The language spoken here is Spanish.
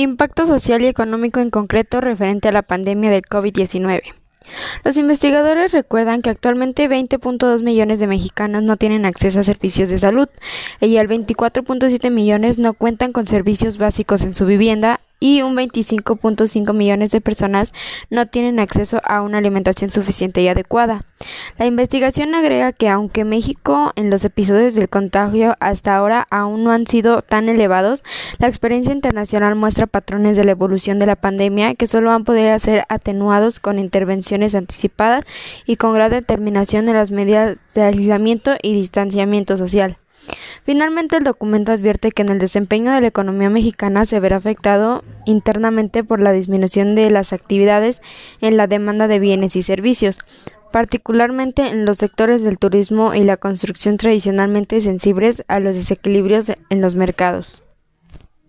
Impacto social y económico en concreto referente a la pandemia del COVID-19. Los investigadores recuerdan que actualmente 20.2 millones de mexicanos no tienen acceso a servicios de salud y al 24.7 millones no cuentan con servicios básicos en su vivienda y un 25.5 millones de personas no tienen acceso a una alimentación suficiente y adecuada. La investigación agrega que aunque México en los episodios del contagio hasta ahora aún no han sido tan elevados, la experiencia internacional muestra patrones de la evolución de la pandemia que solo han podido ser atenuados con intervenciones anticipadas y con gran determinación de las medidas de aislamiento y distanciamiento social. Finalmente, el documento advierte que en el desempeño de la economía mexicana se verá afectado internamente por la disminución de las actividades en la demanda de bienes y servicios, particularmente en los sectores del turismo y la construcción tradicionalmente sensibles a los desequilibrios en los mercados.